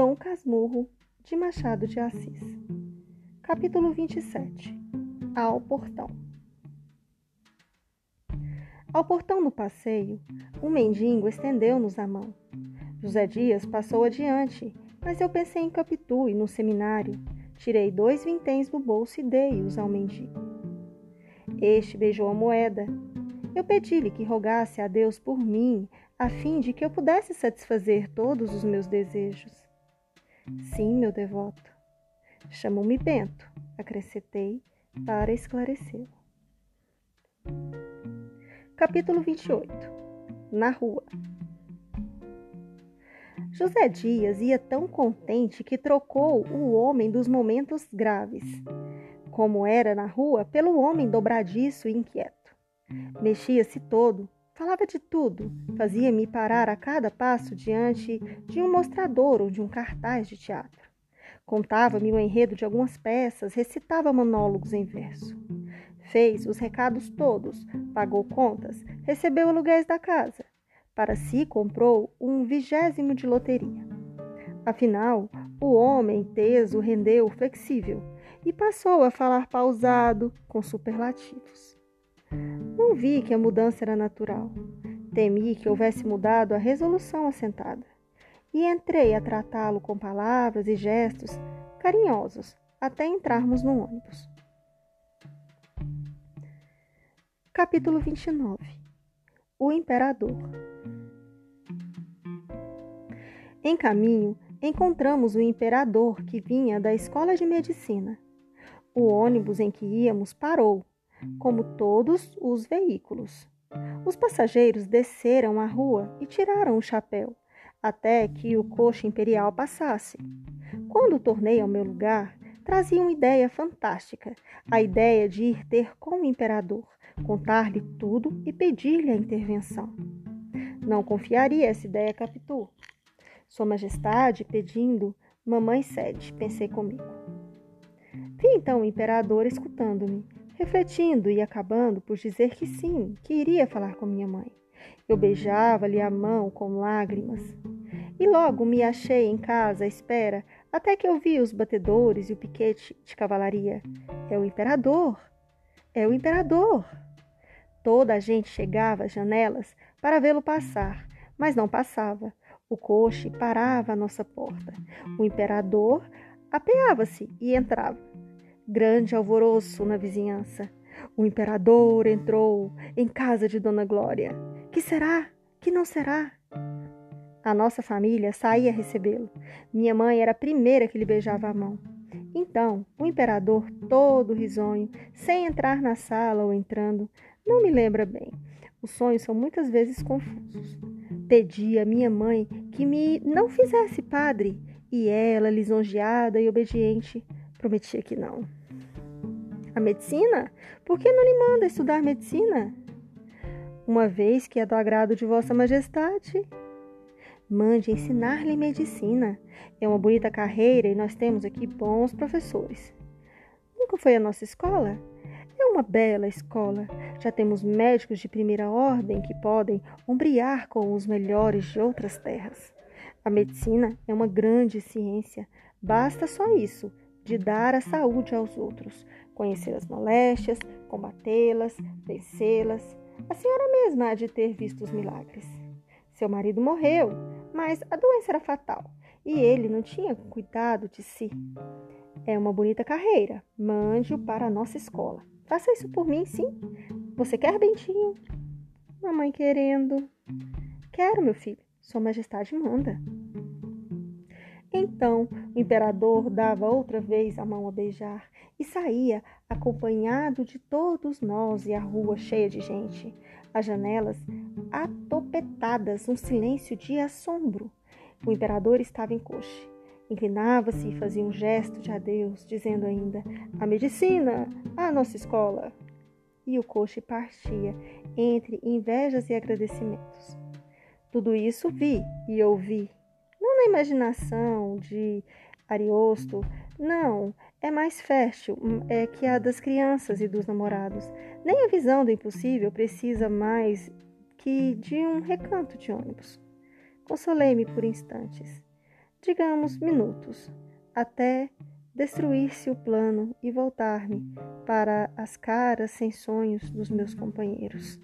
Dom Casmurro de Machado de Assis. Capítulo 27 Ao Portão Ao portão do passeio, um mendigo estendeu-nos a mão. José Dias passou adiante, mas eu pensei em Capitu e no seminário. Tirei dois vinténs do bolso e dei-os ao mendigo. Este beijou a moeda. Eu pedi-lhe que rogasse a Deus por mim, a fim de que eu pudesse satisfazer todos os meus desejos. Sim, meu devoto. Chamou-me Bento, acrescentei para esclarecê-lo. Capítulo 28 Na rua José Dias ia tão contente que trocou o homem dos momentos graves, como era na rua, pelo homem dobradiço e inquieto. Mexia-se todo, falava de tudo, fazia-me parar a cada passo diante de um mostrador ou de um cartaz de teatro. Contava-me o enredo de algumas peças, recitava monólogos em verso. Fez os recados todos, pagou contas, recebeu aluguéis da casa. Para si comprou um vigésimo de loteria. Afinal, o homem teso rendeu flexível e passou a falar pausado, com superlativos. Não vi que a mudança era natural. Temi que houvesse mudado a resolução assentada e entrei a tratá-lo com palavras e gestos carinhosos até entrarmos no ônibus. Capítulo 29 O Imperador Em caminho, encontramos o imperador que vinha da escola de medicina. O ônibus em que íamos parou, como todos os veículos. Os passageiros desceram a rua e tiraram o chapéu até que o coche imperial passasse. Quando tornei ao meu lugar, trazia uma ideia fantástica, a ideia de ir ter com o imperador, contar-lhe tudo e pedir-lhe a intervenção. Não confiaria essa ideia a Capitu. Sua Majestade pedindo, mamãe cede, pensei comigo. Vi então o imperador escutando-me, refletindo e acabando por dizer que sim, que iria falar com minha mãe. Eu beijava-lhe a mão com lágrimas. E logo me achei em casa à espera, até que eu vi os batedores e o piquete de cavalaria. É o imperador! É o imperador! Toda a gente chegava às janelas para vê-lo passar, mas não passava. O coche parava à nossa porta. O imperador apeava-se e entrava. Grande alvoroço na vizinhança. O imperador entrou em casa de Dona Glória. Que será? Que não será? A nossa família saía recebê-lo. Minha mãe era a primeira que lhe beijava a mão. Então, o imperador, todo risonho, sem entrar na sala ou entrando, não me lembra bem. Os sonhos são muitas vezes confusos. Pedi a minha mãe que me não fizesse padre, e ela, lisonjeada e obediente, prometia que não. A medicina? Por que não lhe manda estudar medicina? Uma vez que é do agrado de Vossa Majestade, mande ensinar-lhe medicina. É uma bonita carreira e nós temos aqui bons professores. Nunca foi a nossa escola? É uma bela escola. Já temos médicos de primeira ordem que podem ombrear com os melhores de outras terras. A medicina é uma grande ciência. Basta só isso, de dar a saúde aos outros conhecer as moléstias, combatê-las, vencê-las. A senhora mesma há de ter visto os milagres. Seu marido morreu, mas a doença era fatal e ele não tinha cuidado de si. É uma bonita carreira. Mande-o para a nossa escola. Faça isso por mim, sim. Você quer, Bentinho? Mamãe querendo. Quero, meu filho. Sua Majestade manda. Então o imperador dava outra vez a mão a beijar e saía acompanhado de todos nós e a rua cheia de gente, as janelas atopetadas, um silêncio de assombro. O imperador estava em coche. Inclinava-se e fazia um gesto de adeus, dizendo ainda: A medicina, a nossa escola. E o coche partia entre invejas e agradecimentos. Tudo isso vi e ouvi na imaginação de Ariosto, não, é mais fértil hum, é que a das crianças e dos namorados. Nem a visão do impossível precisa mais que de um recanto de ônibus. Consolei-me por instantes. digamos minutos, até destruir-se o plano e voltar-me para as caras sem sonhos dos meus companheiros.